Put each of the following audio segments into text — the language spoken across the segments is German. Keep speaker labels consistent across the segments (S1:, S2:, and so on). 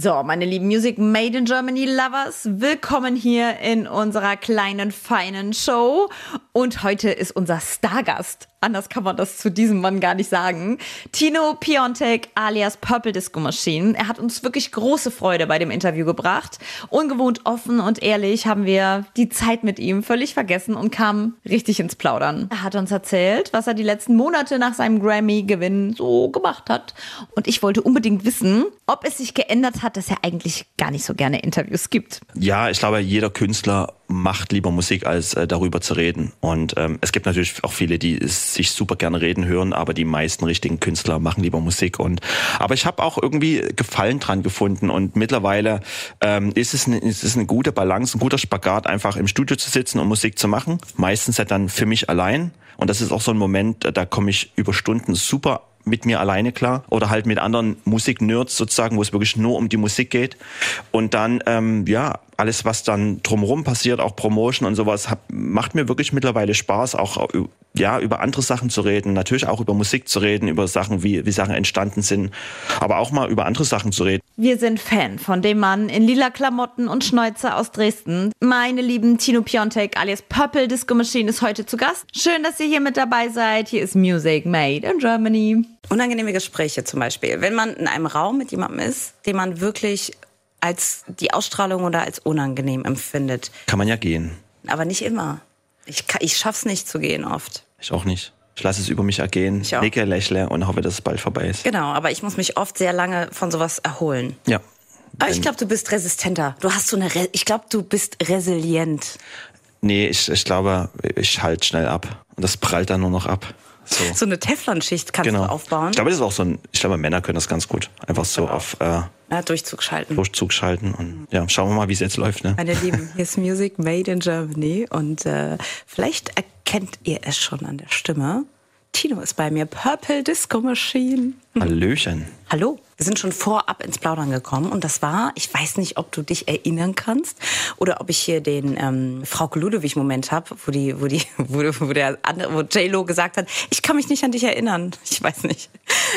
S1: So, meine lieben Music Made in Germany Lovers, willkommen hier in unserer kleinen, feinen Show. Und heute ist unser Stargast. Anders kann man das zu diesem Mann gar nicht sagen. Tino Piontek alias Purple Disco Machine. Er hat uns wirklich große Freude bei dem Interview gebracht. Ungewohnt offen und ehrlich haben wir die Zeit mit ihm völlig vergessen und kamen richtig ins Plaudern. Er hat uns erzählt, was er die letzten Monate nach seinem Grammy-Gewinn so gemacht hat. Und ich wollte unbedingt wissen, ob es sich geändert hat, dass er eigentlich gar nicht so gerne Interviews gibt.
S2: Ja, ich glaube, jeder Künstler macht lieber Musik, als äh, darüber zu reden. Und ähm, es gibt natürlich auch viele, die sich super gerne reden hören, aber die meisten richtigen Künstler machen lieber Musik. Und aber ich habe auch irgendwie Gefallen dran gefunden. Und mittlerweile ähm, ist, es eine, ist es eine gute Balance, ein guter Spagat, einfach im Studio zu sitzen und Musik zu machen. Meistens ja dann für mich allein. Und das ist auch so ein Moment, da komme ich über Stunden super mit mir alleine klar oder halt mit anderen Musiknerds sozusagen, wo es wirklich nur um die Musik geht. Und dann, ähm, ja, alles, was dann drumherum passiert, auch Promotion und sowas, hab, macht mir wirklich mittlerweile Spaß, auch ja, über andere Sachen zu reden, natürlich auch über Musik zu reden, über Sachen, wie, wie Sachen entstanden sind, aber auch mal über andere Sachen zu reden.
S1: Wir sind Fan von dem Mann in lila Klamotten und Schnäuzer aus Dresden. Meine lieben Tino Piontek alias Purple Disco Machine ist heute zu Gast. Schön, dass ihr hier mit dabei seid. Hier ist Music Made in Germany.
S3: Unangenehme Gespräche zum Beispiel. Wenn man in einem Raum mit jemandem ist, den man wirklich als die Ausstrahlung oder als unangenehm empfindet.
S2: Kann man ja gehen.
S3: Aber nicht immer. Ich, ich schaff's nicht zu gehen oft.
S2: Ich auch nicht. Ich lasse es über mich ergehen, nicke, lächle und hoffe, dass es bald vorbei ist.
S3: Genau, aber ich muss mich oft sehr lange von sowas erholen.
S2: Ja.
S3: Aber ich glaube, du bist resistenter. Du hast so eine, Re ich glaube, du bist resilient.
S2: Nee, ich, ich glaube, ich halte schnell ab. Und das prallt dann nur noch ab.
S3: So, so eine Teflonschicht kannst genau. du aufbauen.
S2: Ich glaube, das ist auch so ein, ich glaube, Männer können das ganz gut. Einfach so genau. auf äh,
S3: ja, Durchzug schalten.
S2: Durchzug schalten und ja, schauen wir mal, wie es jetzt läuft. Ne?
S3: Meine Lieben, hier ist Music Made in Germany und äh, vielleicht erkennt ihr es schon an der Stimme. Tino ist bei mir, Purple Disco Machine.
S2: Hallöchen.
S3: Hallo. Wir sind schon vorab ins Plaudern gekommen und das war, ich weiß nicht, ob du dich erinnern kannst oder ob ich hier den ähm, Frauke Ludewig-Moment habe, wo die, wo die, wo, wo der andere, wo J-Lo gesagt hat, ich kann mich nicht an dich erinnern. Ich weiß nicht.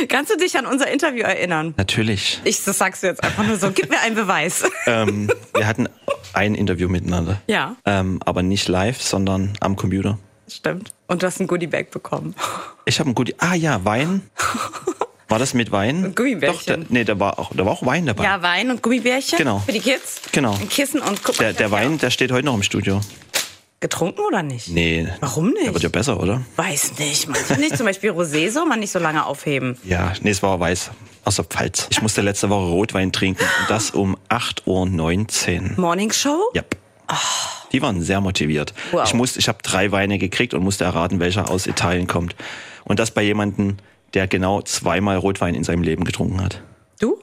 S3: Kannst du dich an unser Interview erinnern?
S2: Natürlich.
S3: Ich das sagst du jetzt einfach nur so. Gib mir einen Beweis.
S2: ähm, wir hatten ein Interview miteinander.
S3: Ja.
S2: Ähm, aber nicht live, sondern am Computer.
S3: Stimmt. Und du hast ein Goodie-Bag bekommen.
S2: Ich habe ein Goodie. Ah ja, Wein. War das mit Wein?
S3: Und Gummibärchen.
S2: Doch, da, nee, da war, auch, da war auch Wein dabei.
S3: Ja, Wein und Gummibärchen.
S2: Genau.
S3: Für die Kids.
S2: Genau.
S3: Ein Kissen und guck
S2: mal. Der, der Wein, der steht heute noch im Studio.
S3: Getrunken oder nicht?
S2: Nee.
S3: Warum nicht?
S2: Der wird ja besser, oder?
S3: Weiß nicht. Manchmal nicht. Zum Beispiel Rosé soll man nicht so lange aufheben.
S2: Ja, nee, es war weiß. Aus der Pfalz. Ich musste letzte Woche Rotwein trinken. Und das um 8.19
S3: Uhr. Morning Show?
S2: Ja. Yep. Oh. Die waren sehr motiviert. Wow. Ich musste, ich habe drei Weine gekriegt und musste erraten, welcher aus Italien kommt. Und das bei jemandem, der genau zweimal Rotwein in seinem Leben getrunken hat.
S3: Du?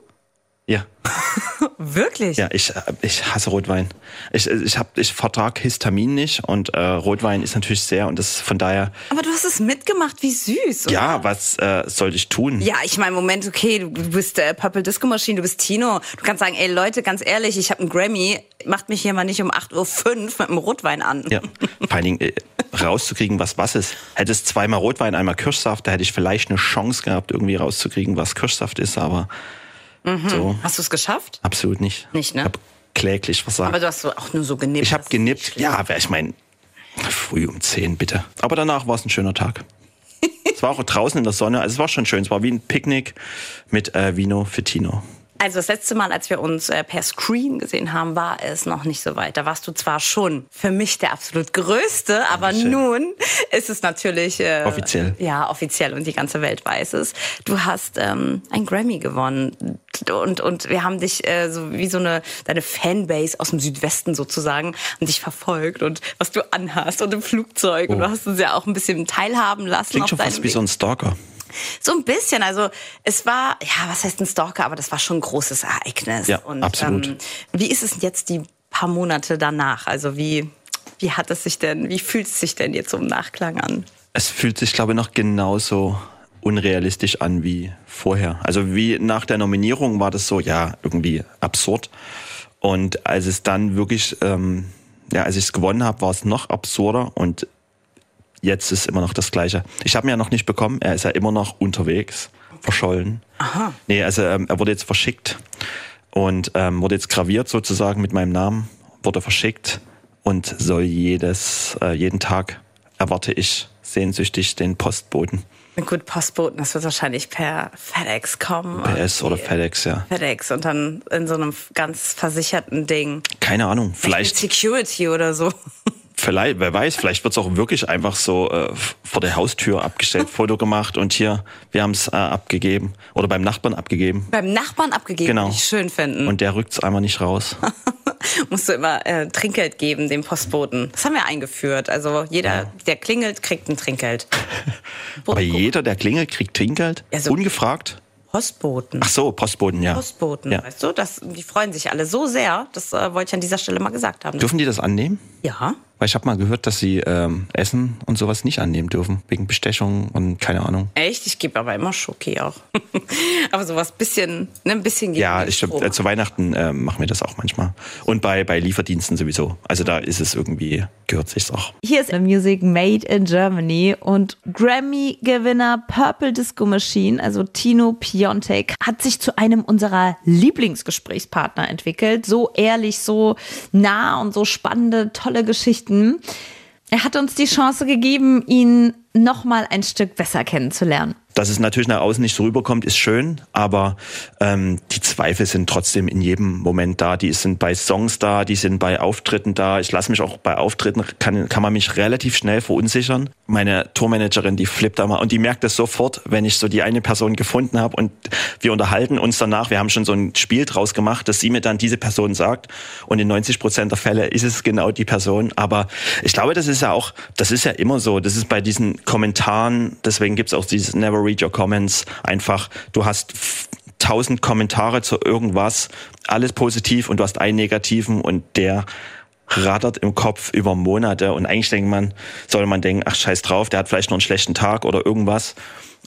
S2: Ja.
S3: Wirklich?
S2: Ja, ich, ich hasse Rotwein. Ich, ich, hab, ich vertrag Histamin nicht und äh, Rotwein ist natürlich sehr und das von daher.
S3: Aber du hast es mitgemacht, wie süß. Oder?
S2: Ja, was äh, sollte ich tun?
S3: Ja, ich meine, Moment, okay, du, du bist äh, Purple Disco Machine, du bist Tino. Du kannst sagen, ey Leute, ganz ehrlich, ich habe einen Grammy, macht mich hier mal nicht um 8.05 Uhr mit einem Rotwein an.
S2: Ja, vor allen Dingen äh, rauszukriegen, was was ist. Hätte es zweimal Rotwein, einmal Kirschsaft, da hätte ich vielleicht eine Chance gehabt, irgendwie rauszukriegen, was Kirschsaft ist, aber
S3: Mhm. So. Hast du es geschafft?
S2: Absolut nicht.
S3: Nicht, ne?
S2: Ich habe kläglich versagt.
S3: Aber du hast auch nur so genippt.
S2: Ich habe genippt. Ja, ich meine, früh um 10 bitte. Aber danach war es ein schöner Tag. es war auch draußen in der Sonne, also es war schon schön. Es war wie ein Picknick mit äh, Vino Fitino.
S3: Also das letzte Mal, als wir uns äh, per Screen gesehen haben, war es noch nicht so weit. Da warst du zwar schon für mich der absolut größte, aber Schön. nun ist es natürlich äh,
S2: offiziell.
S3: Ja, offiziell und die ganze Welt weiß es. Du hast ähm, ein Grammy gewonnen und und wir haben dich äh, so wie so eine deine Fanbase aus dem Südwesten sozusagen und dich verfolgt und was du anhast und im Flugzeug oh. und du hast uns ja auch ein bisschen teilhaben lassen.
S2: Klingt schon fast wie so ein Stalker.
S3: So ein bisschen. Also es war, ja, was heißt ein Stalker, aber das war schon ein großes Ereignis.
S2: Ja, Und, absolut. Ähm,
S3: wie ist es jetzt die paar Monate danach? Also wie, wie hat es sich denn, wie fühlt es sich denn jetzt so im Nachklang an?
S2: Es fühlt sich, glaube ich, noch genauso unrealistisch an wie vorher. Also wie nach der Nominierung war das so, ja, irgendwie absurd. Und als es dann wirklich, ähm, ja, als ich es gewonnen habe, war es noch absurder und jetzt ist immer noch das Gleiche. Ich habe ihn ja noch nicht bekommen. Er ist ja immer noch unterwegs, verschollen.
S3: Aha.
S2: Nee, also ähm, er wurde jetzt verschickt. und ähm, wurde jetzt graviert sozusagen mit meinem Namen, wurde verschickt und soll jedes, äh, jeden Tag erwarte ich sehnsüchtig den Postboten.
S3: Gut, Postboten, das wird wahrscheinlich per FedEx kommen.
S2: PS oder FedEx, ja.
S3: FedEx und dann in so einem ganz versicherten Ding.
S2: Keine Ahnung, vielleicht.
S3: Mit Security oder so.
S2: Vielleicht, wer weiß, vielleicht wird es auch wirklich einfach so äh, vor der Haustür abgestellt, Foto gemacht und hier, wir haben es äh, abgegeben. Oder beim Nachbarn abgegeben.
S3: Beim Nachbarn abgegeben,
S2: Genau.
S3: würde ich schön finden.
S2: Und der rückt es einmal nicht raus.
S3: Musst du immer äh, Trinkgeld geben, dem Postboten. Das haben wir eingeführt. Also jeder, der klingelt, kriegt ein Trinkgeld.
S2: Aber jeder, der klingelt, kriegt Trinkgeld?
S3: Ja, so-
S2: Ungefragt?
S3: Postboten.
S2: Ach so, Postboten, ja.
S3: Postboten,
S2: Ja.
S3: weißt du? Das, die freuen sich alle so sehr. Das äh, wollte ich an dieser Stelle mal gesagt haben.
S2: Dürfen die das annehmen?
S3: Ja.
S2: Weil ich habe mal gehört, dass sie ähm, Essen und sowas nicht annehmen dürfen, wegen Bestechung und keine Ahnung.
S3: Echt? Ich gebe aber immer Schoki auch. aber sowas bisschen, ne, ein bisschen gegen
S2: Ja, ich, äh, zu Weihnachten äh, machen wir das auch manchmal. Und bei, bei Lieferdiensten sowieso. Also da ist es irgendwie, gehört sich's auch.
S1: Hier ist Music Made in Germany und Grammy-Gewinner Purple Disco Machine, also Tino Piontek, hat sich zu einem unserer Lieblingsgesprächspartner entwickelt. So ehrlich, so nah und so spannende, tolle Geschichten. Er hat uns die Chance gegeben, ihn noch mal ein Stück besser kennenzulernen.
S2: Dass es natürlich nach außen nicht so rüberkommt, ist schön, aber ähm, die Zweifel sind trotzdem in jedem Moment da. Die sind bei Songs da, die sind bei Auftritten da. Ich lasse mich auch bei Auftritten, kann, kann man mich relativ schnell verunsichern. Meine Tourmanagerin, die flippt da mal und die merkt das sofort, wenn ich so die eine Person gefunden habe und wir unterhalten uns danach. Wir haben schon so ein Spiel draus gemacht, dass sie mir dann diese Person sagt und in 90 Prozent der Fälle ist es genau die Person. Aber ich glaube, das ist ja auch, das ist ja immer so. Das ist bei diesen Kommentaren, deswegen gibt's auch dieses Never Read Your Comments. Einfach, du hast tausend Kommentare zu irgendwas, alles positiv und du hast einen negativen und der rattert im Kopf über Monate. Und eigentlich denkt man, soll man denken, ach scheiß drauf, der hat vielleicht noch einen schlechten Tag oder irgendwas.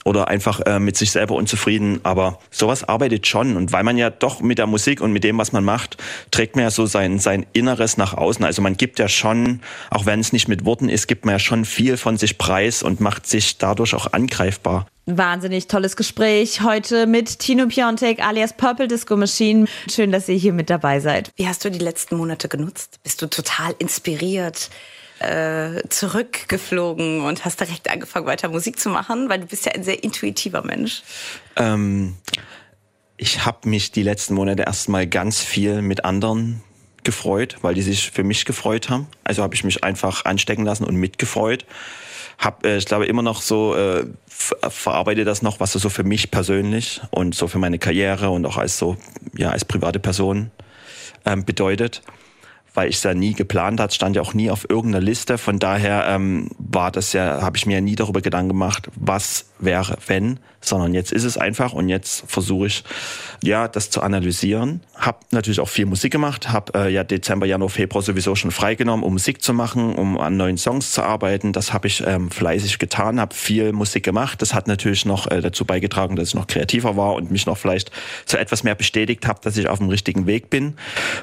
S2: Oder einfach äh, mit sich selber unzufrieden, aber sowas arbeitet schon. Und weil man ja doch mit der Musik und mit dem, was man macht, trägt man ja so sein, sein Inneres nach außen, also man gibt ja schon, auch wenn es nicht mit Worten ist, gibt man ja schon viel von sich preis und macht sich dadurch auch angreifbar.
S1: Wahnsinnig tolles Gespräch heute mit Tino Piontek alias Purple Disco Machine. Schön, dass ihr hier mit dabei seid.
S3: Wie hast du die letzten Monate genutzt? Bist du total inspiriert? äh, zurückgeflogen und hast direkt angefangen, weiter Musik zu machen, weil du bist ja ein sehr intuitiver Mensch.
S2: Ähm, ich habe mich die letzten Monate erstmal ganz viel mit anderen gefreut, weil die sich für mich gefreut haben. Also habe ich mich einfach anstecken lassen und mitgefreut. Hab, äh, ich glaube, immer noch so äh, ver- verarbeite das noch, was so für mich persönlich und so für meine Karriere und auch als so ja als private Person ähm, bedeutet weil ich es ja nie geplant hat, stand ja auch nie auf irgendeiner Liste. Von daher ähm, war das ja, habe ich mir nie darüber Gedanken gemacht, was wäre, wenn, sondern jetzt ist es einfach und jetzt versuche ich ja das zu analysieren. Hab natürlich auch viel Musik gemacht, habe äh, ja Dezember, Januar, Februar sowieso schon freigenommen, um Musik zu machen, um an neuen Songs zu arbeiten. Das habe ich ähm, fleißig getan, habe viel Musik gemacht. Das hat natürlich noch äh, dazu beigetragen, dass ich noch kreativer war und mich noch vielleicht so etwas mehr bestätigt habe, dass ich auf dem richtigen Weg bin.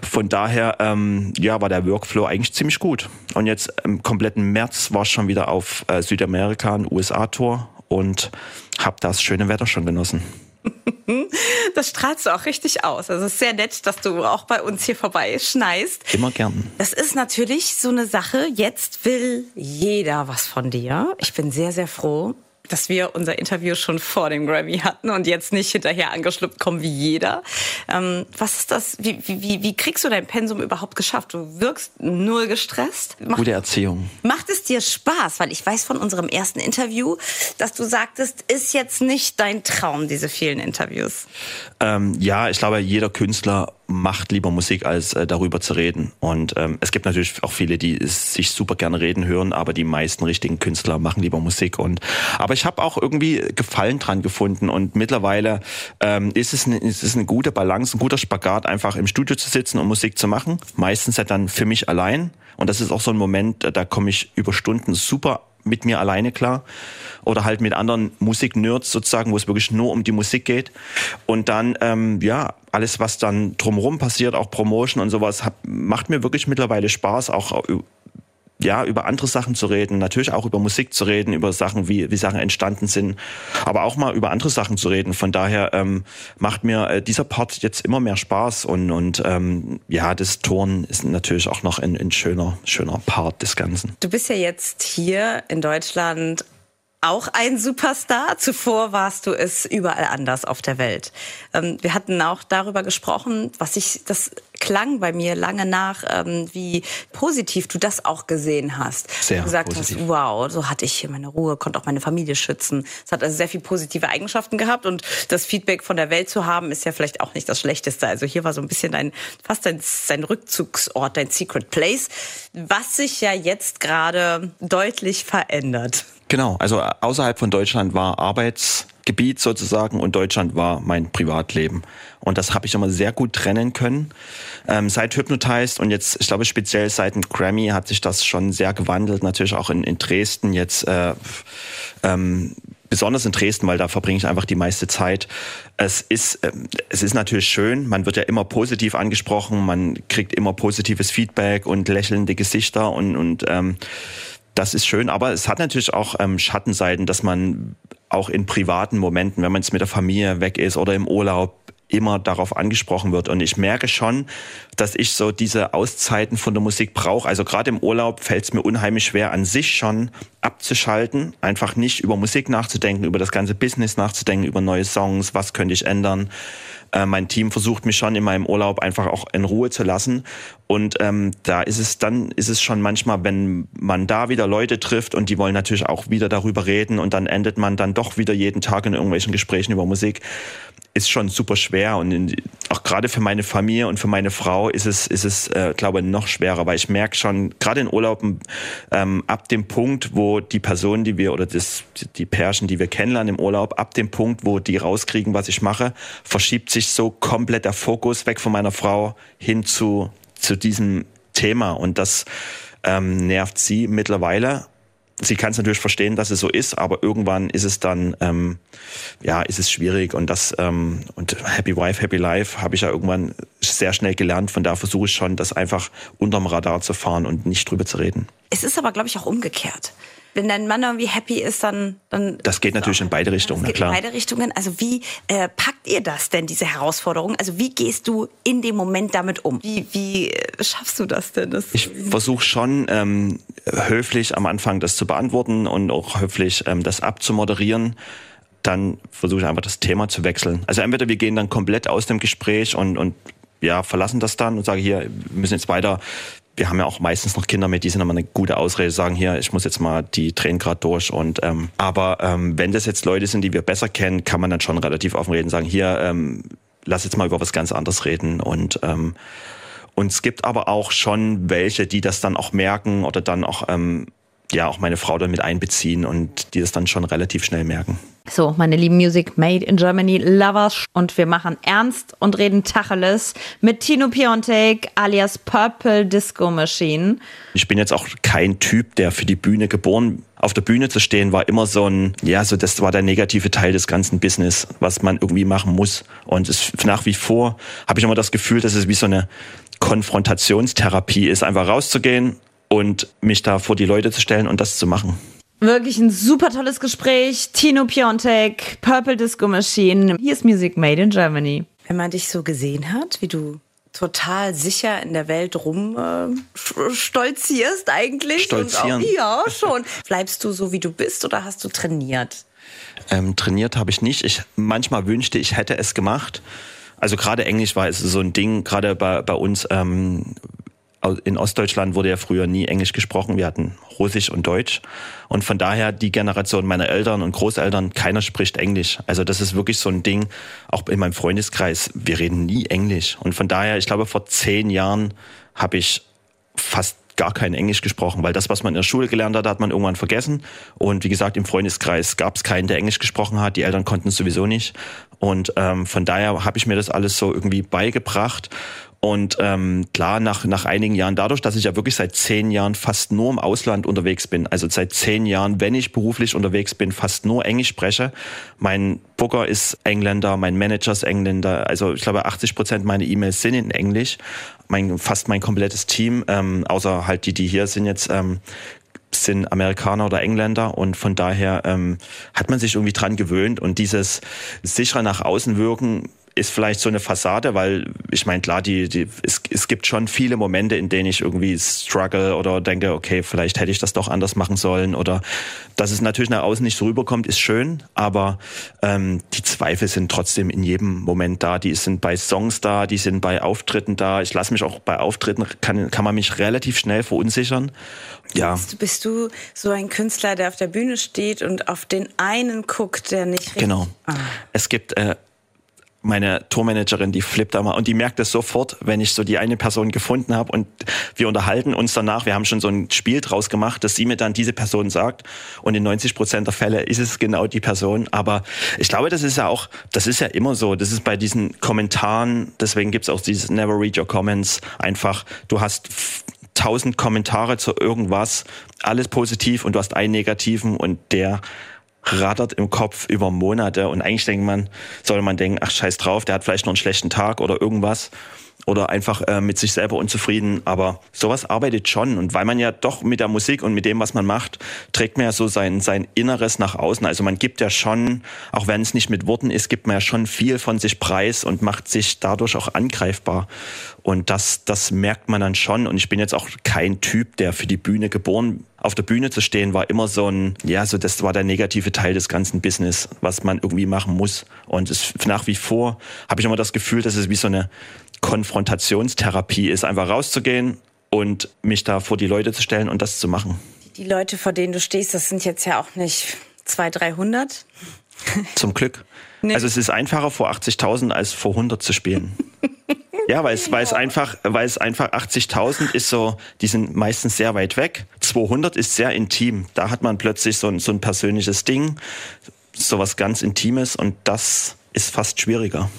S2: Von daher ähm, ja, war der Workflow eigentlich ziemlich gut. Und jetzt im kompletten März war ich schon wieder auf äh, Südamerika, ein USA-Tour und habe das schöne Wetter schon genossen.
S3: Das strahlst du auch richtig aus. Also es ist sehr nett, dass du auch bei uns hier vorbei schneist.
S2: Immer gern.
S3: Das ist natürlich so eine Sache. Jetzt will jeder was von dir. Ich bin sehr, sehr froh, dass wir unser Interview schon vor dem Grammy hatten und jetzt nicht hinterher angeschluppt kommen wie jeder. Ähm, was ist das? Wie, wie, wie, wie kriegst du dein Pensum überhaupt geschafft? Du wirkst null gestresst. Macht,
S2: Gute Erziehung.
S3: macht es dir Spaß? Weil ich weiß von unserem ersten Interview, dass du sagtest, ist jetzt nicht dein Traum, diese vielen Interviews.
S2: Ähm, ja, ich glaube, jeder Künstler macht lieber Musik, als äh, darüber zu reden. Und ähm, es gibt natürlich auch viele, die sich super gerne reden hören, aber die meisten richtigen Künstler machen lieber Musik. Und aber ich habe auch irgendwie Gefallen dran gefunden. Und mittlerweile ähm, ist, es eine, ist es eine gute Balance, ein guter Spagat, einfach im Studio zu sitzen und Musik zu machen. Meistens ja dann für mich allein. Und das ist auch so ein Moment, äh, da komme ich über Stunden super mit mir alleine klar oder halt mit anderen Musiknerds sozusagen, wo es wirklich nur um die Musik geht. Und dann, ähm, ja, alles, was dann drumherum passiert, auch Promotion und sowas, hab, macht mir wirklich mittlerweile Spaß, auch ja, über andere Sachen zu reden, natürlich auch über Musik zu reden, über Sachen, wie, wie Sachen entstanden sind, aber auch mal über andere Sachen zu reden. Von daher ähm, macht mir äh, dieser Part jetzt immer mehr Spaß und, und ähm, ja, das Turnen ist natürlich auch noch ein, ein schöner, schöner Part des Ganzen.
S3: Du bist ja jetzt hier in Deutschland auch ein Superstar. Zuvor warst du es überall anders auf der Welt. Ähm, wir hatten auch darüber gesprochen, was ich, das klang bei mir lange nach, ähm, wie positiv du das auch gesehen hast.
S2: Sehr
S3: du gesagt
S2: positiv.
S3: hast, wow, so hatte ich hier meine Ruhe, konnte auch meine Familie schützen. Es hat also sehr viel positive Eigenschaften gehabt und das Feedback von der Welt zu haben, ist ja vielleicht auch nicht das Schlechteste. Also hier war so ein bisschen dein, fast dein, dein Rückzugsort, dein Secret Place, was sich ja jetzt gerade deutlich verändert.
S2: Genau, also außerhalb von Deutschland war Arbeitsgebiet sozusagen und Deutschland war mein Privatleben. Und das habe ich immer sehr gut trennen können. Ähm, seit Hypnotized und jetzt, ich glaube speziell seit dem Grammy hat sich das schon sehr gewandelt. Natürlich auch in, in Dresden jetzt, äh, ähm, besonders in Dresden, weil da verbringe ich einfach die meiste Zeit. Es ist, ähm, es ist natürlich schön, man wird ja immer positiv angesprochen, man kriegt immer positives Feedback und lächelnde Gesichter und, und ähm, das ist schön, aber es hat natürlich auch ähm, Schattenseiten, dass man auch in privaten Momenten, wenn man jetzt mit der Familie weg ist oder im Urlaub, immer darauf angesprochen wird. Und ich merke schon, dass ich so diese Auszeiten von der Musik brauche. Also gerade im Urlaub fällt es mir unheimlich schwer, an sich schon abzuschalten, einfach nicht über Musik nachzudenken, über das ganze Business nachzudenken, über neue Songs, was könnte ich ändern. Äh, mein Team versucht mich schon in meinem Urlaub einfach auch in Ruhe zu lassen. Und ähm, da ist es dann, ist es schon manchmal, wenn man da wieder Leute trifft und die wollen natürlich auch wieder darüber reden und dann endet man dann doch wieder jeden Tag in irgendwelchen Gesprächen über Musik, ist schon super schwer. Und in, auch gerade für meine Familie und für meine Frau ist es, ist es, äh, glaube ich, noch schwerer, weil ich merke schon, gerade in Urlauben, ähm, ab dem Punkt, wo die Personen, die wir oder das, die Pärchen, die wir kennenlernen im Urlaub, ab dem Punkt, wo die rauskriegen, was ich mache, verschiebt sich so komplett der Fokus weg von meiner Frau hin zu, zu diesem Thema. Und das ähm, nervt sie mittlerweile sie kann es natürlich verstehen, dass es so ist, aber irgendwann ist es dann, ähm, ja, ist es schwierig und das ähm, und Happy Wife, Happy Life habe ich ja irgendwann sehr schnell gelernt. Von da versuche ich schon, das einfach unterm Radar zu fahren und nicht drüber zu reden.
S3: Es ist aber, glaube ich, auch umgekehrt. Wenn dein Mann irgendwie happy ist, dann... dann
S2: das geht natürlich in beide Richtungen, na klar.
S3: in beide Richtungen. Also wie äh, packt ihr das denn, diese Herausforderung? Also wie gehst du in dem Moment damit um? Wie, wie äh, schaffst du das denn? Das
S2: ich versuche schon ähm, höflich am Anfang das zu beantworten und auch höflich ähm, das abzumoderieren dann versuche ich einfach das Thema zu wechseln. Also entweder wir gehen dann komplett aus dem Gespräch und, und ja, verlassen das dann und sagen hier, wir müssen jetzt weiter wir haben ja auch meistens noch Kinder mit, die sind immer eine gute Ausrede, sagen hier, ich muss jetzt mal die Tränen gerade durch. Und ähm, aber ähm, wenn das jetzt Leute sind, die wir besser kennen, kann man dann schon relativ offen reden, sagen hier, ähm, lass jetzt mal über was ganz anderes reden und ähm, und es gibt aber auch schon welche, die das dann auch merken oder dann auch ähm, ja auch meine Frau damit einbeziehen und die das dann schon relativ schnell merken.
S1: So, meine lieben Music Made in Germany Lovers und wir machen ernst und reden Tacheles mit Tino Piontek alias Purple Disco Machine.
S2: Ich bin jetzt auch kein Typ, der für die Bühne geboren auf der Bühne zu stehen war immer so ein, ja, so das war der negative Teil des ganzen Business, was man irgendwie machen muss. Und es nach wie vor habe ich immer das Gefühl, dass es wie so eine Konfrontationstherapie ist, einfach rauszugehen und mich da vor die Leute zu stellen und das zu machen.
S1: Wirklich ein super tolles Gespräch. Tino Piontek, Purple Disco Machine. Hier ist Music Made in Germany.
S3: Wenn man dich so gesehen hat, wie du total sicher in der Welt rum äh, stolzierst eigentlich.
S2: Stolzieren.
S3: Auch, ja, schon. Bleibst du so, wie du bist oder hast du trainiert?
S2: Ähm, trainiert habe ich nicht. Ich manchmal wünschte, ich hätte es gemacht. Also gerade Englisch war es so ein Ding, gerade bei, bei uns ähm, in Ostdeutschland wurde ja früher nie Englisch gesprochen. Wir hatten Russisch und Deutsch. Und von daher die Generation meiner Eltern und Großeltern, keiner spricht Englisch. Also das ist wirklich so ein Ding, auch in meinem Freundeskreis, wir reden nie Englisch. Und von daher, ich glaube, vor zehn Jahren habe ich fast gar kein Englisch gesprochen, weil das, was man in der Schule gelernt hat, hat man irgendwann vergessen. Und wie gesagt, im Freundeskreis gab es keinen, der Englisch gesprochen hat. Die Eltern konnten es sowieso nicht. Und ähm, von daher habe ich mir das alles so irgendwie beigebracht. Und ähm, klar, nach, nach einigen Jahren, dadurch, dass ich ja wirklich seit zehn Jahren fast nur im Ausland unterwegs bin, also seit zehn Jahren, wenn ich beruflich unterwegs bin, fast nur Englisch spreche. Mein Booker ist Engländer, mein Manager ist Engländer, also ich glaube 80 Prozent meiner E-Mails sind in Englisch. mein, fast mein komplettes Team, ähm, außer halt die, die hier sind jetzt, ähm, sind Amerikaner oder Engländer und von daher ähm, hat man sich irgendwie dran gewöhnt und dieses sicherer nach außen wirken ist vielleicht so eine Fassade, weil ich meine, klar, die, die, es, es gibt schon viele Momente, in denen ich irgendwie struggle oder denke, okay, vielleicht hätte ich das doch anders machen sollen oder dass es natürlich nach außen nicht so rüberkommt, ist schön, aber ähm, die Zweifel sind trotzdem in jedem Moment da. Die sind bei Songs da, die sind bei Auftritten da. Ich lasse mich auch bei Auftritten, kann, kann man mich relativ schnell verunsichern. Ja.
S3: Bist, bist du so ein Künstler, der auf der Bühne steht und auf den einen guckt, der nicht richtig...
S2: Genau. Ah. Es gibt äh, meine Tourmanagerin, die flippt da mal und die merkt es sofort, wenn ich so die eine Person gefunden habe und wir unterhalten uns danach. Wir haben schon so ein Spiel draus gemacht, dass sie mir dann diese Person sagt und in 90 Prozent der Fälle ist es genau die Person. Aber ich glaube, das ist ja auch, das ist ja immer so. Das ist bei diesen Kommentaren, deswegen gibt's auch dieses Never Read Your Comments. Einfach, du hast tausend Kommentare zu irgendwas, alles positiv und du hast einen negativen und der rattert im Kopf über Monate. Und eigentlich denkt man, soll man denken, ach scheiß drauf, der hat vielleicht noch einen schlechten Tag oder irgendwas oder einfach äh, mit sich selber unzufrieden. Aber sowas arbeitet schon. Und weil man ja doch mit der Musik und mit dem, was man macht, trägt man ja so sein, sein Inneres nach außen. Also man gibt ja schon, auch wenn es nicht mit Worten ist, gibt man ja schon viel von sich preis und macht sich dadurch auch angreifbar. Und das, das merkt man dann schon. Und ich bin jetzt auch kein Typ, der für die Bühne geboren auf der Bühne zu stehen, war immer so ein, ja, so das war der negative Teil des ganzen Business, was man irgendwie machen muss. Und es, nach wie vor habe ich immer das Gefühl, dass es wie so eine Konfrontationstherapie ist, einfach rauszugehen und mich da vor die Leute zu stellen und das zu machen.
S3: Die Leute, vor denen du stehst, das sind jetzt ja auch nicht 200, 300.
S2: Zum Glück. Nee. Also es ist einfacher vor 80.000 als vor 100 zu spielen. ja, weil es, weil es einfach, weil es einfach 80.000 ist so, die sind meistens sehr weit weg. 200 ist sehr intim. Da hat man plötzlich so ein, so ein persönliches Ding, so was ganz Intimes und das ist fast schwieriger.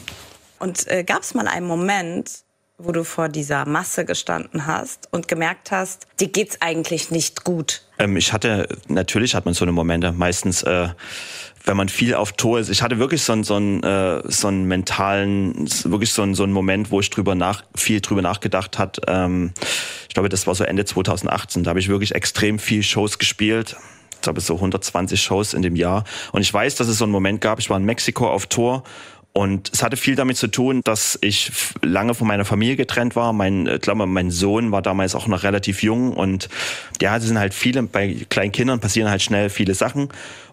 S3: Und äh, gab es mal einen Moment, wo du vor dieser Masse gestanden hast und gemerkt hast, dir geht's eigentlich nicht gut?
S2: Ähm, ich hatte, natürlich hat man so eine Momente. Meistens, äh, wenn man viel auf Tour ist. Ich hatte wirklich so einen, so einen, äh, so einen mentalen, wirklich so einen, so einen Moment, wo ich drüber nach, viel drüber nachgedacht hat. Ähm, ich glaube, das war so Ende 2018. Da habe ich wirklich extrem viel Shows gespielt. Ich glaube, so 120 Shows in dem Jahr. Und ich weiß, dass es so einen Moment gab. Ich war in Mexiko auf Tour und es hatte viel damit zu tun, dass ich lange von meiner Familie getrennt war. Mein, ich glaube, mein Sohn war damals auch noch relativ jung und ja, es sind halt viele, bei kleinen Kindern passieren halt schnell viele Sachen.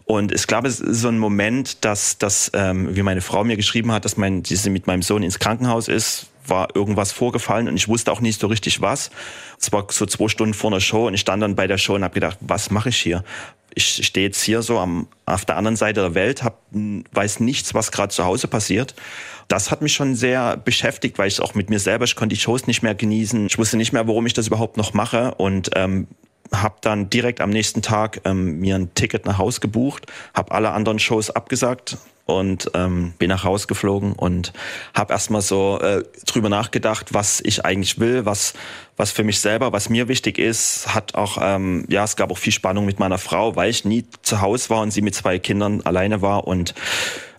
S2: Und ich glaube, es ist so ein Moment, dass, dass ähm, wie meine Frau mir geschrieben hat, dass mein, sie mit meinem Sohn ins Krankenhaus ist, war irgendwas vorgefallen und ich wusste auch nicht so richtig was. Es war so zwei Stunden vor einer Show und ich stand dann bei der Show und habe gedacht, was mache ich hier? Ich stehe jetzt hier so am, auf der anderen Seite der Welt, hab, weiß nichts, was gerade zu Hause passiert. Das hat mich schon sehr beschäftigt, weil ich auch mit mir selber, ich konnte die Shows nicht mehr genießen. Ich wusste nicht mehr, warum ich das überhaupt noch mache und ähm, habe dann direkt am nächsten Tag ähm, mir ein Ticket nach Haus gebucht, habe alle anderen Shows abgesagt und ähm, bin nach Haus geflogen und habe erstmal so äh, drüber nachgedacht, was ich eigentlich will, was was für mich selber, was mir wichtig ist, hat auch ähm, ja es gab auch viel Spannung mit meiner Frau, weil ich nie zu Hause war und sie mit zwei Kindern alleine war. Und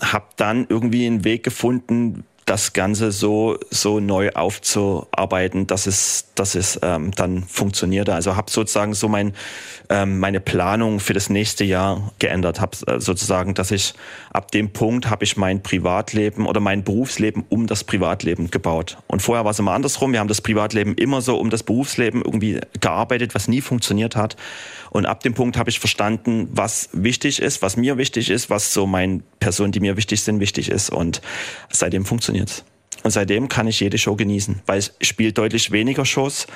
S2: habe dann irgendwie einen Weg gefunden, das Ganze so so neu aufzuarbeiten, dass es dass es ähm, dann funktionierte. Also habe sozusagen so mein ähm, meine Planung für das nächste Jahr geändert. Habe äh, sozusagen, dass ich ab dem Punkt habe ich mein Privatleben oder mein Berufsleben um das Privatleben gebaut. Und vorher war es immer andersrum. Wir haben das Privatleben immer so um das Berufsleben irgendwie gearbeitet, was nie funktioniert hat. Und ab dem Punkt habe ich verstanden, was wichtig ist, was mir wichtig ist, was so meinen Personen, die mir wichtig sind, wichtig ist. Und seitdem funktioniert's. Und seitdem kann ich jede Show genießen, weil ich spiele deutlich weniger Shows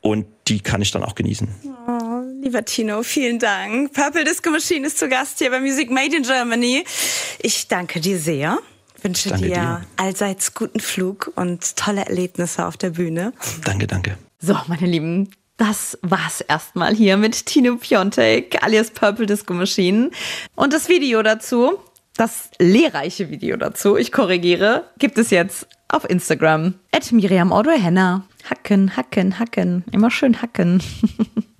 S2: und die kann ich dann auch genießen.
S3: Oh, lieber Tino, vielen Dank. Purple Disco Machine ist zu Gast hier bei Music Made in Germany. Ich danke dir sehr. Wünsche dir, dir allseits guten Flug und tolle Erlebnisse auf der Bühne.
S2: Danke, danke.
S1: So, meine Lieben, das war's erstmal hier mit Tino Piontek alias Purple Disco Machine. Und das Video dazu, das lehrreiche Video dazu, ich korrigiere, gibt es jetzt auf Instagram. At Miriam. Hacken, hacken, hacken. Immer schön hacken.